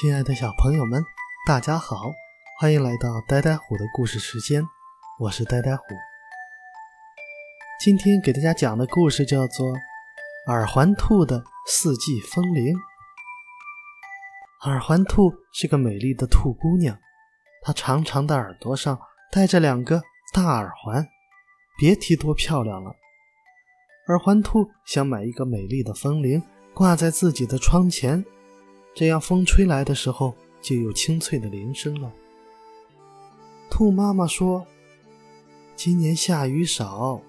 亲爱的小朋友们，大家好，欢迎来到呆呆虎的故事时间，我是呆呆虎。今天给大家讲的故事叫做《耳环兔的四季风铃》。耳环兔是个美丽的兔姑娘，她长长的耳朵上戴着两个大耳环，别提多漂亮了。耳环兔想买一个美丽的风铃，挂在自己的窗前。这样，风吹来的时候就有清脆的铃声了。兔妈妈说：“今年下雨少，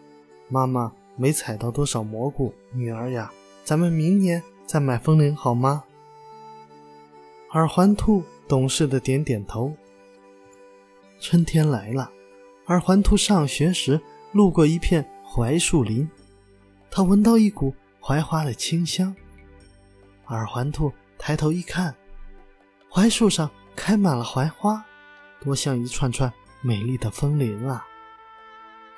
妈妈没采到多少蘑菇。女儿呀，咱们明年再买风铃好吗？”耳环兔懂事的点点头。春天来了，耳环兔上学时路过一片槐树林，它闻到一股槐花的清香。耳环兔。抬头一看，槐树上开满了槐花，多像一串串美丽的风铃啊！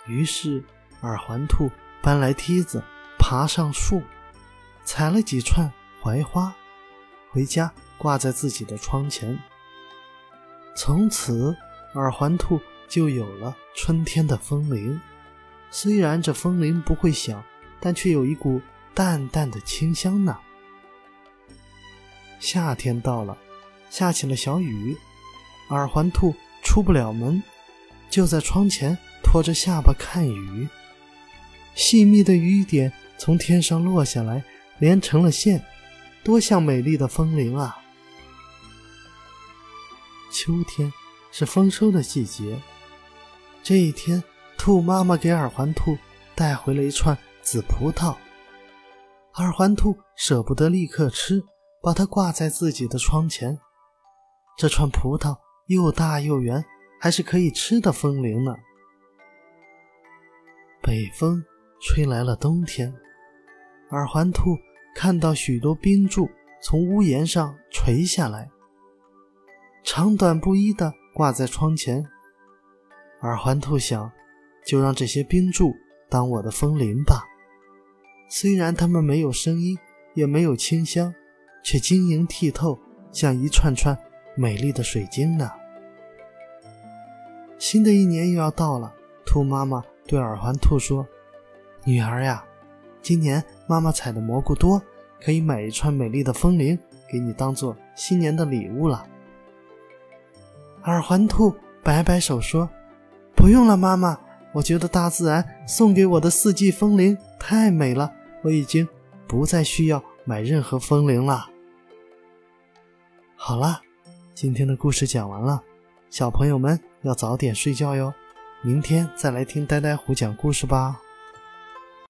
于是，耳环兔搬来梯子，爬上树，采了几串槐花，回家挂在自己的窗前。从此，耳环兔就有了春天的风铃。虽然这风铃不会响，但却有一股淡淡的清香呢。夏天到了，下起了小雨，耳环兔出不了门，就在窗前托着下巴看雨。细密的雨点从天上落下来，连成了线，多像美丽的风铃啊！秋天是丰收的季节，这一天，兔妈妈给耳环兔带回了一串紫葡萄，耳环兔舍不得立刻吃。把它挂在自己的窗前，这串葡萄又大又圆，还是可以吃的风铃呢。北风吹来了冬天，耳环兔看到许多冰柱从屋檐上垂下来，长短不一的挂在窗前。耳环兔想，就让这些冰柱当我的风铃吧，虽然它们没有声音，也没有清香。却晶莹剔透，像一串串美丽的水晶呢。新的一年又要到了，兔妈妈对耳环兔说：“女儿呀，今年妈妈采的蘑菇多，可以买一串美丽的风铃给你当做新年的礼物了。”耳环兔摆摆手说：“不用了，妈妈，我觉得大自然送给我的四季风铃太美了，我已经不再需要买任何风铃了。”好啦，今天的故事讲完了，小朋友们要早点睡觉哟，明天再来听呆呆虎讲故事吧。